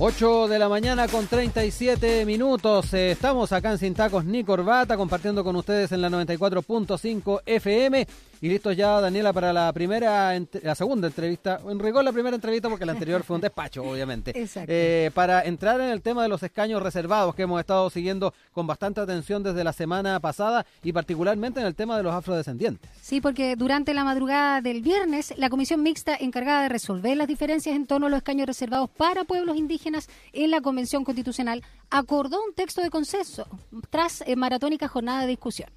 8 de la mañana con 37 minutos. Eh, estamos acá en Sin Tacos ni Corbata compartiendo con ustedes en la 94.5 FM. Y listos ya, Daniela, para la primera, la segunda entrevista. En rigor, la primera entrevista porque la anterior fue un despacho, obviamente. Exacto. Eh, para entrar en el tema de los escaños reservados que hemos estado siguiendo con bastante atención desde la semana pasada y particularmente en el tema de los afrodescendientes. Sí, porque durante la madrugada del viernes, la comisión mixta encargada de resolver las diferencias en torno a los escaños reservados para pueblos indígenas en la Convención Constitucional acordó un texto de consenso tras eh, maratónica jornada de discusión.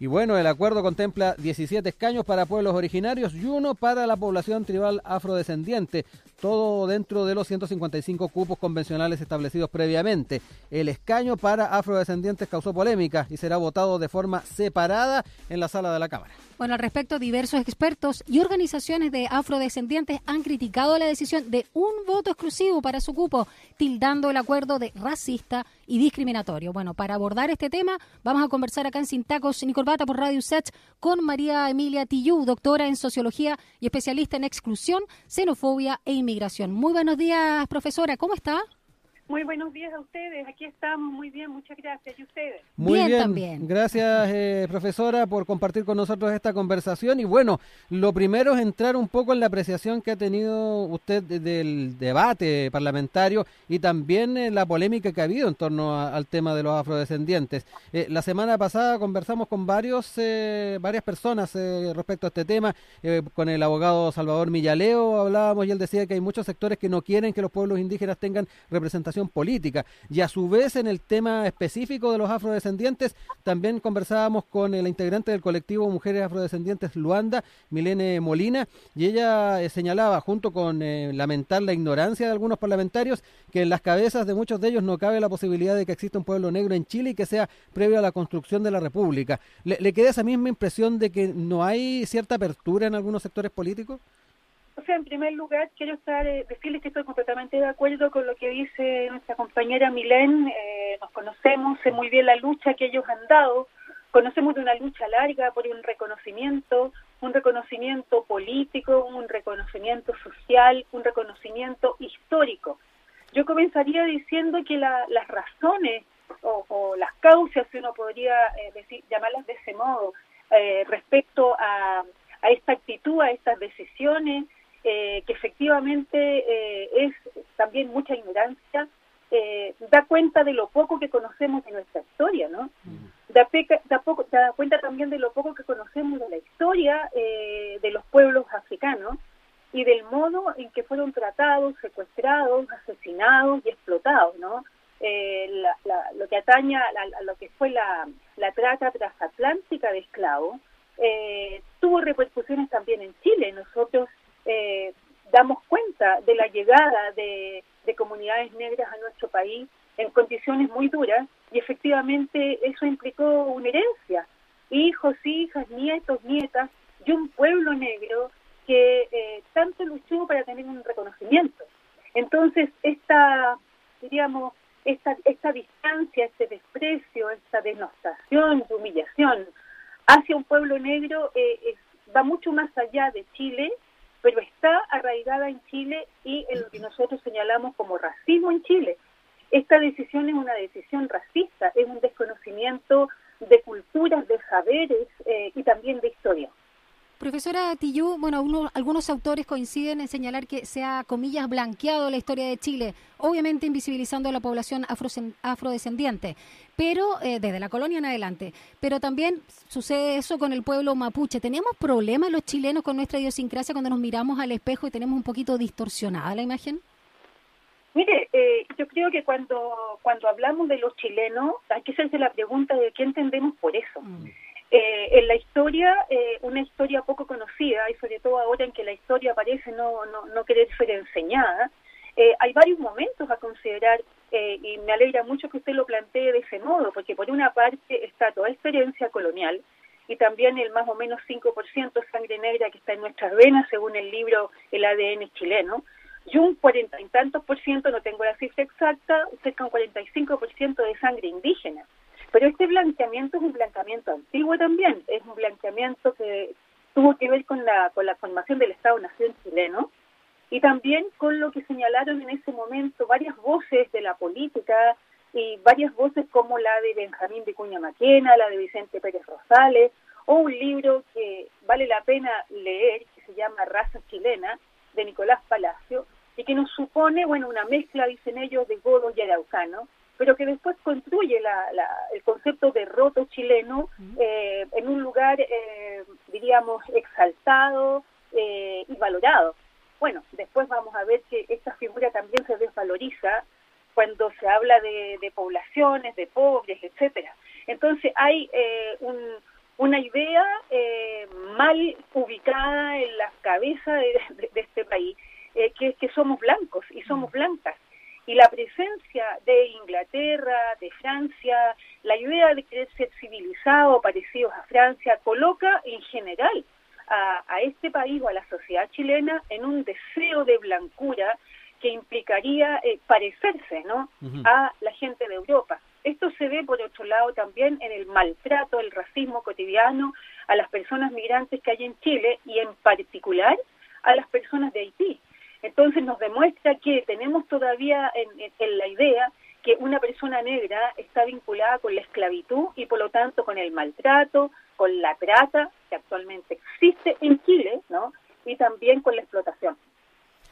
Y bueno, el acuerdo contempla 17 escaños para pueblos originarios y uno para la población tribal afrodescendiente, todo dentro de los 155 cupos convencionales establecidos previamente. El escaño para afrodescendientes causó polémica y será votado de forma separada en la sala de la Cámara. Bueno, al respecto, diversos expertos y organizaciones de afrodescendientes han criticado la decisión de un voto exclusivo para su cupo, tildando el acuerdo de racista y discriminatorio. Bueno, para abordar este tema, vamos a conversar acá en Sin Tacos ni Corbata por Radio Set con María Emilia Tillú, doctora en Sociología y especialista en exclusión, xenofobia e inmigración. Muy buenos días, profesora, ¿cómo está? Muy buenos días a ustedes, aquí estamos muy bien, muchas gracias. ¿Y ustedes? Muy Bien, bien, también. gracias eh, profesora por compartir con nosotros esta conversación y bueno, lo primero es entrar un poco en la apreciación que ha tenido usted de- del debate parlamentario y también en la polémica que ha habido en torno a- al tema de los afrodescendientes. Eh, la semana pasada conversamos con varios, eh, varias personas eh, respecto a este tema, eh, con el abogado Salvador Millaleo hablábamos y él decía que hay muchos sectores que no quieren que los pueblos indígenas tengan representación política. Y a su vez, en el tema específico de los afrodescendientes, también conversábamos con la integrante del colectivo Mujeres Afrodescendientes Luanda, Milene Molina, y ella eh, señalaba, junto con eh, lamentar la ignorancia de algunos parlamentarios, que en las cabezas de muchos de ellos no cabe la posibilidad de que exista un pueblo negro en Chile y que sea previo a la construcción de la República. ¿Le, le queda esa misma impresión de que no hay cierta apertura en algunos sectores políticos? En primer lugar, quiero estar, eh, decirles que estoy completamente de acuerdo con lo que dice nuestra compañera Milén. Eh, nos conocemos, sé muy bien la lucha que ellos han dado. Conocemos de una lucha larga por un reconocimiento, un reconocimiento político, un reconocimiento social, un reconocimiento histórico. Yo comenzaría diciendo que la- las razones o, las causas, si uno podría eh, decir, llamarlas de ese modo, respecto a, a esta actitud, a estas decisiones, eh, que efectivamente eh, es también mucha ignorancia, eh, da cuenta de lo poco que conocemos de nuestra historia, ¿no? Da, peca- da poco- da cuenta también de lo poco que conocemos de la historia eh, de los pueblos africanos y del modo en que fueron tratados, secuestrados, asesinados y explotados, ¿no? Eh, la- la- lo que atañe a, la- a lo que fue la, la trata transatlántica de esclavos eh, tuvo repercusiones también en Chile. Nosotros eh, damos cuenta de la llegada de, de comunidades negras a nuestro país en condiciones muy duras y efectivamente eso implicó una herencia. Hijos, hijas, nietos, nietas y un pueblo negro que eh, tanto luchó para tener un reconocimiento. Entonces, esta, diríamos, esta, esta distancia, este desprecio, esta denostación, humillación hacia un pueblo negro eh, va mucho más allá de Chile, pero está arraigada en Chile y en lo que nosotros señalamos como racismo en Chile. Esta decisión es una decisión racista, es un desconocimiento de culturas, de saberes eh, y también de historia. Profesora Tillú, bueno, uno- algunos autores coinciden en señalar que se ha, comillas, blanqueado la historia de Chile, obviamente invisibilizando a la población afrocen- afrodescendiente, pero eh, desde la colonia en adelante. Pero también sucede eso con el pueblo mapuche. ¿Tenemos problemas los chilenos con nuestra idiosincrasia cuando nos miramos al espejo y tenemos un poquito distorsionada la imagen? Mire, eh, yo creo que cuando, cuando hablamos de los chilenos hay que hacerse la pregunta de qué entendemos por eso. Eh, en la historia, eh, una historia poco conocida, y sobre todo ahora en que la historia parece no, no, no querer ser enseñada, eh, hay varios momentos a considerar eh, y me alegra mucho que usted lo plantee de ese modo, porque por una parte está toda esta herencia colonial y también el más o menos 5% de sangre negra que está en nuestras venas, según el libro El ADN chileno, y un cuarenta y tantos por ciento, no tengo la cifra exacta, cerca de un 45 por ciento de sangre indígena. Pero este blanqueamiento es un blanqueamiento antiguo también, es un blanqueamiento que tuvo que ver con la, con la formación del Estado-Nación chileno, y también con lo que señalaron en ese momento varias voces de la política y varias voces como la de Benjamín de Cuña Maquena, la de Vicente Pérez Rosales, o un libro que vale la pena leer, que se llama Raza Chilena, de Nicolás Palacio, y que nos supone, bueno, una mezcla, dicen ellos, de godo y araucano, pero que después construye la, el concepto de roto chileno eh, en un lugar, eh, diríamos, exaltado eh, y valorado. Bueno, después vamos a ver que esta figura también se desvaloriza cuando se habla de, poblaciones, de pobres, etcétera. Entonces hay una idea mal ubicada en la cabeza de, este país, que es que somos blancos y somos blancas y la presencia de Inglaterra, de Francia, la idea de querer ser civilizado, parecidos a Francia, coloca en general a, este país o a la sociedad chilena en un deseo de blancura que implicaría eh, parecerse ¿no? a la gente de Europa. Esto se ve, por otro lado, también en el maltrato, el racismo cotidiano a las personas migrantes que hay en Chile y en particular a las personas de Haití. Entonces nos demuestra que tenemos todavía en, la idea que una persona negra está vinculada con la esclavitud y por lo tanto con el maltrato, con la trata que actualmente existe en Chile, ¿no? Y también con la explotación.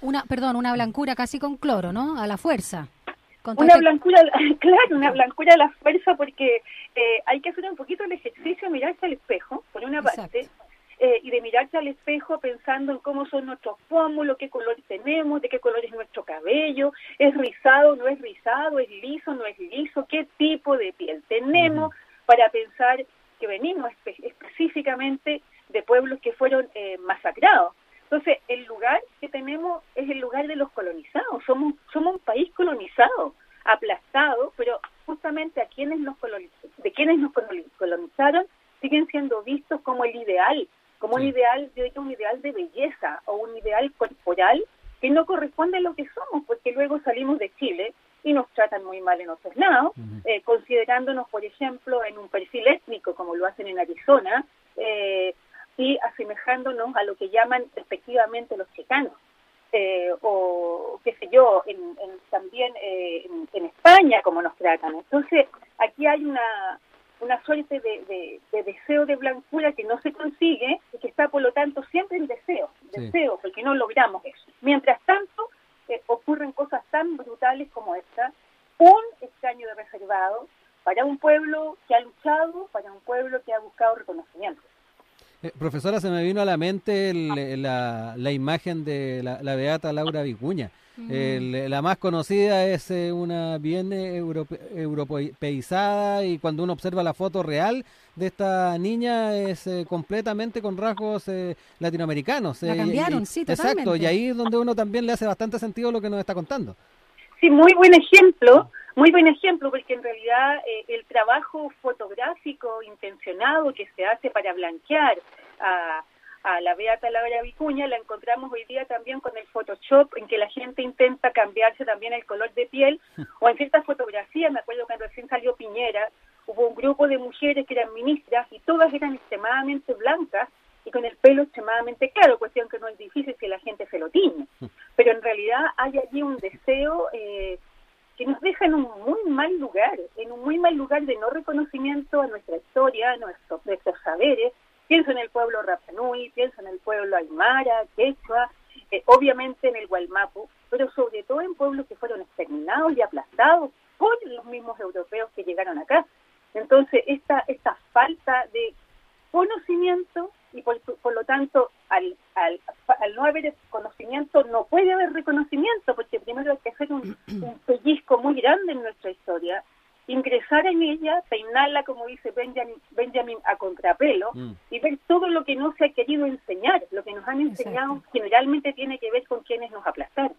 Una, perdón, una blancura casi con cloro, ¿no? A la fuerza. una blancura, claro, una blancura a la fuerza porque eh, hay que hacer un poquito el ejercicio, mirarse al espejo, por una parte, eh, y de mirarse al espejo pensando en cómo son nuestros pómulos, qué color tenemos, de qué color es nuestro cabello, es rizado, no es rizado, es liso, no es liso, qué tipo de piel tenemos, para pensar que venimos específicamente de pueblos que fueron eh, masacrados. Entonces, el lugar que tenemos es el lugar de los colonizados. Somos, somos un país colonizado, aplastado, pero justamente a quienes nos de quienes nos colonizaron siguen siendo vistos como el ideal como un ideal, yo digo un ideal de belleza o un ideal corporal que no corresponde a lo que somos, porque luego salimos de Chile y nos tratan muy mal en otros lados, eh, considerándonos, por ejemplo, en un perfil étnico, como lo hacen en Arizona, eh, y asemejándonos a lo que llaman respectivamente los chicanos. Eh, o qué sé yo, en, también en España, como nos tratan. Entonces, aquí hay una, una suerte de, deseo de blancura que no se consigue y que está por lo tanto siempre en deseo, deseo, porque no logramos eso. Mientras tanto, eh, ocurren cosas tan brutales como esta, un escaño de reservado para un pueblo que ha luchado, para un pueblo que ha buscado reconocimiento. Eh, profesora, se me vino a la mente la, la, imagen de la, la beata Laura Vicuña la más conocida es eh, una bien eh, europeizada y cuando uno observa la foto real de esta niña es eh, completamente con rasgos latinoamericanos. La cambiaron, sí, totalmente. Exacto, y ahí es donde uno también le hace bastante sentido lo que nos está contando. Sí, muy buen ejemplo, muy buen ejemplo, porque en realidad el trabajo fotográfico intencionado que se hace para blanquear a a la Beata Laura Vicuña, la encontramos hoy día también con el Photoshop, en que la gente intenta cambiarse también el color de piel, o en ciertas fotografías, me acuerdo cuando recién salió Piñera, hubo un grupo de mujeres que eran ministras y todas eran extremadamente blancas y con el pelo extremadamente claro, cuestión que no es difícil si la gente se lo tiñe. Pero en realidad hay allí un deseo eh, que nos deja en un muy mal lugar, en un muy mal lugar de no reconocimiento a nuestra historia, a nuestros, nuestros saberes, Pienso en el pueblo Rapanui, pienso en el pueblo Aymara, Quechua, eh, obviamente en el Gualmapu, pero sobre todo en pueblos que fueron exterminados y aplastados por los mismos europeos que llegaron acá. Entonces, esta, esta falta de conocimiento y por, por lo tanto, al, al, al, no haber conocimiento, no puede haber reconocimiento, porque primero hay que hacer un, un pellizco muy grande en nuestra historia ingresar en ella, peinarla, como dice Benjamin, Benjamin a contrapelo, mm. y ver todo lo que no se ha querido enseñar. Lo que nos han enseñado generalmente tiene que ver con quienes nos aplastaron.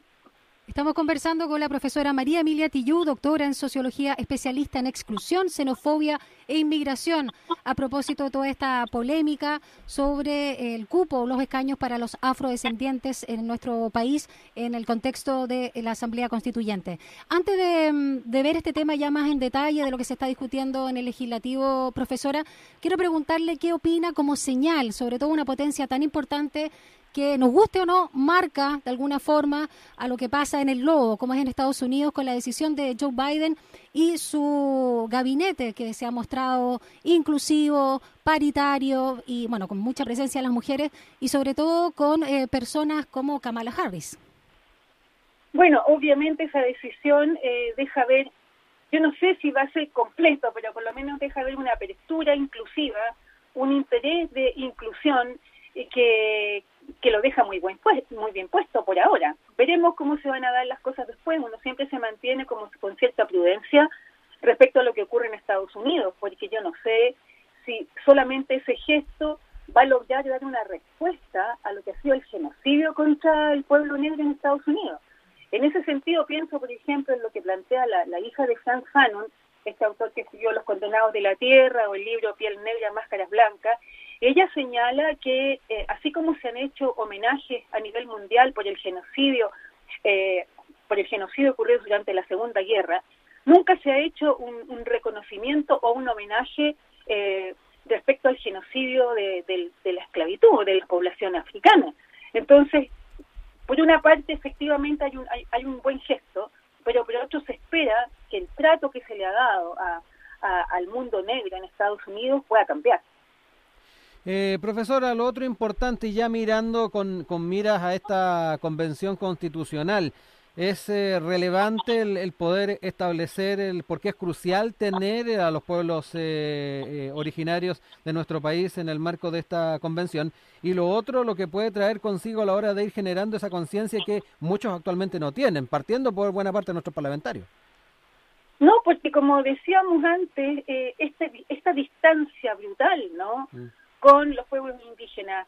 Estamos conversando con la profesora María Emilia Tillú, doctora en sociología, especialista en exclusión, xenofobia e inmigración, a propósito de toda esta polémica sobre el cupo, los escaños para los afrodescendientes en nuestro país en el contexto de la Asamblea Constituyente. Antes de, de ver este tema ya más en detalle de lo que se está discutiendo en el legislativo, profesora, quiero preguntarle qué opina como señal, sobre todo una potencia tan importante que nos guste o no, marca de alguna forma a lo que pasa en el globo, como es en Estados Unidos, con la decisión de Joe Biden y su gabinete que se ha mostrado inclusivo, paritario y, bueno, con mucha presencia de las mujeres y sobre todo con eh, personas como Kamala Harris. Bueno, obviamente esa decisión eh, deja ver, yo no sé si va a ser completo, pero por lo menos deja ver una apertura inclusiva, un interés de inclusión eh, que, que lo deja muy, buen muy bien puesto por ahora. Veremos cómo se van a dar las cosas después. Uno siempre se mantiene como con cierta prudencia respecto a lo que ocurre en Estados Unidos, porque yo no sé si solamente ese gesto va a lograr dar una respuesta a lo que ha sido el genocidio contra el pueblo negro en Estados Unidos. En ese sentido, pienso, por ejemplo, en lo que plantea la, la hija de Frank Fanon, este autor que escribió Los Condenados de la Tierra o el libro Piel Negra, Máscaras Blancas, ella señala que eh, así como se han hecho homenajes a nivel mundial por el genocidio, eh, por el genocidio ocurrido durante la Segunda Guerra, nunca se ha hecho un, reconocimiento o un homenaje eh, respecto al genocidio de, la esclavitud de la población africana. Entonces, por una parte, efectivamente hay un, hay un buen gesto, pero por otro se espera que el trato que se le ha dado al mundo negro en Estados Unidos pueda cambiar. Eh, profesora, lo otro importante, ya mirando con, con miras a esta convención constitucional, es eh, relevante el, poder establecer, el porque es crucial tener a los pueblos eh, originarios de nuestro país en el marco de esta convención. Y lo otro, lo que puede traer consigo a la hora de ir generando esa conciencia que muchos actualmente no tienen, partiendo por buena parte de nuestros parlamentarios. No, porque como decíamos antes, este, esta distancia brutal, ¿no? Mm. Con los pueblos indígenas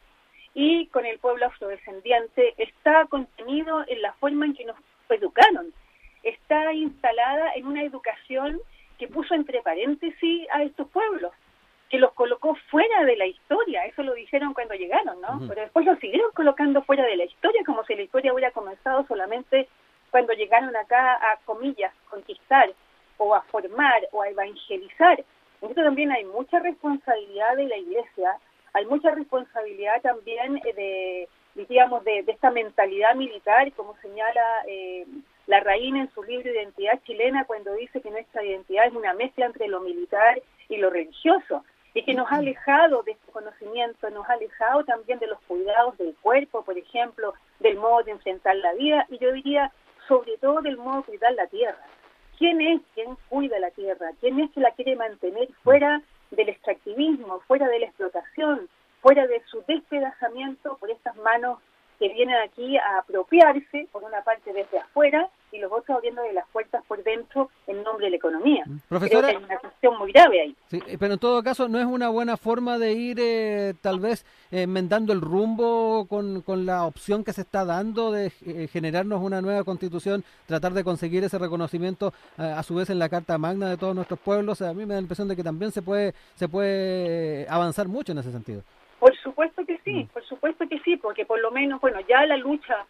y con el pueblo afrodescendiente está contenido en la forma en que nos educaron. Está instalada en una educación que puso entre paréntesis a estos pueblos, que los colocó fuera de la historia, eso lo dijeron cuando llegaron, ¿no? Pero después los siguieron colocando fuera de la historia, como si la historia hubiera comenzado solamente cuando llegaron acá a, comillas, conquistar o a formar o a evangelizar. Entonces también hay mucha responsabilidad de la iglesia, hay mucha responsabilidad también eh, de, digamos, de, esta mentalidad militar, como señala eh, la reina en su libro Identidad Chilena, cuando dice que nuestra identidad es una mezcla entre lo militar y lo religioso, y que nos ha alejado de este conocimiento, nos ha alejado también de los cuidados del cuerpo, por ejemplo, del modo de enfrentar la vida, y yo diría, sobre todo del modo de cuidar la tierra. ¿Quién es quien cuida la tierra? ¿Quién es que la quiere mantener fuera del extractivismo, fuera de la explotación, fuera de su despedazamiento por estas manos que vienen aquí a apropiarse, por una parte desde afuera, y los otros abriendo de las puertas por dentro en nombre de la economía. Mm. Profesora, hay una cuestión muy grave ahí. Sí, pero en todo caso, ¿no es una buena forma de ir eh, tal vez enmendando el rumbo con, con, la opción que se está dando de eh, generarnos una nueva constitución, tratar de conseguir ese reconocimiento eh, a su vez en la Carta Magna de todos nuestros pueblos? a mí me da la impresión de que también se puede, se puede avanzar mucho en ese sentido. Por supuesto que sí, mm. por supuesto que sí, porque por lo menos, bueno, ya la lucha,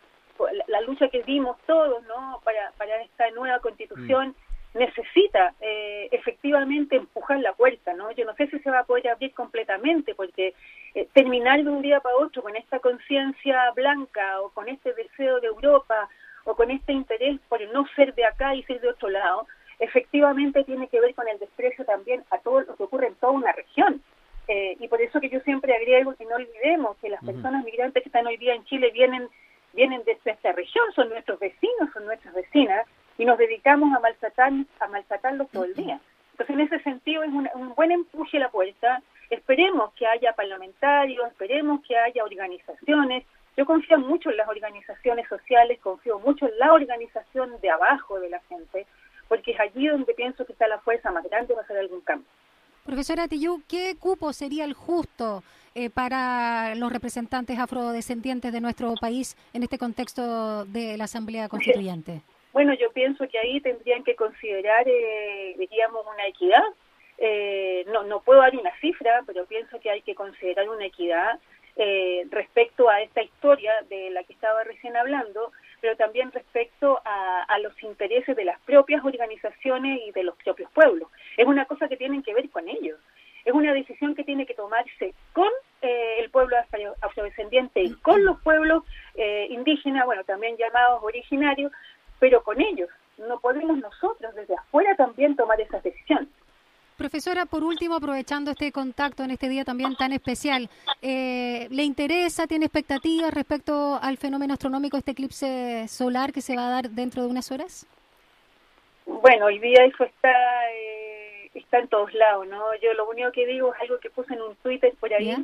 la lucha que dimos todos, ¿no? Para, para esta nueva constitución mm. necesita eh, efectivamente empujar la puerta, ¿no? Yo no sé si se va a poder abrir completamente, porque eh, terminar de un día para otro con esta conciencia blanca o con este deseo de Europa o con este interés por no ser de acá y ser de otro lado, efectivamente tiene que ver con el desprecio también a todo lo que ocurre en toda una región. Eh, y por eso que yo siempre agrego que no olvidemos que las personas migrantes que están hoy día en Chile vienen vienen de esta región, son nuestros vecinos, son nuestras vecinas, y nos dedicamos a maltratar, a maltratarlos todo el día. Entonces, en ese sentido, es un, buen empuje a la puerta. Esperemos que haya parlamentarios, esperemos que haya organizaciones. Yo confío mucho en las organizaciones sociales, confío mucho en la organización de abajo de la gente, porque es allí donde pienso que está la fuerza más grande para hacer algún cambio. Profesora Tillú, ¿qué cupo sería el justo eh, para los representantes afrodescendientes de nuestro país en este contexto de la Asamblea Constituyente? Bueno, yo pienso que ahí tendrían que considerar, eh, diríamos, una equidad. Eh, no, no puedo dar una cifra, pero pienso que hay que considerar una equidad eh, respecto a esta historia de la que estaba recién hablando, pero también respecto a, a, los intereses de las propias organizaciones y de los propios pueblos. Es una cosa que tienen que ver con ellos. Es una decisión que tiene que tomarse con eh, el pueblos afrodescendientes y con los pueblos eh, indígenas, bueno, también llamados originarios, pero con ellos. No podemos nosotros desde afuera también tomar esas decisiones. Profesora, por último, aprovechando este contacto en este día también tan especial, eh, ¿le interesa, tiene expectativas respecto al fenómeno astronómico, este eclipse solar que se va a dar dentro de unas horas? Bueno, hoy día eso está eh, está en todos lados, ¿no? Yo lo único que digo es algo que puse en un Twitter por ahí.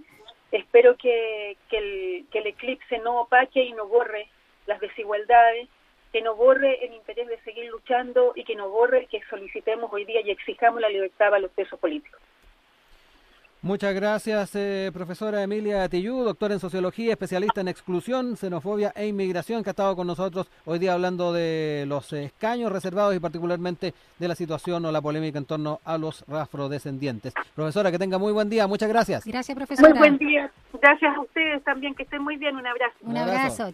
Espero que, que, el, que el eclipse no opaque y no borre las desigualdades, que no borre el interés de seguir luchando y que no borre que solicitemos hoy día y exijamos la libertad a los presos políticos. Muchas gracias, eh, profesora Emilia Tillú, doctora en sociología, especialista en exclusión, xenofobia e inmigración, que ha estado con nosotros hoy día hablando de los escaños reservados y particularmente de la situación o la polémica en torno a los afrodescendientes. Profesora, que tenga muy buen día, muchas gracias. Gracias, profesora. Muy buen día. Gracias a ustedes también, que estén muy bien. Un abrazo. Un, abrazo.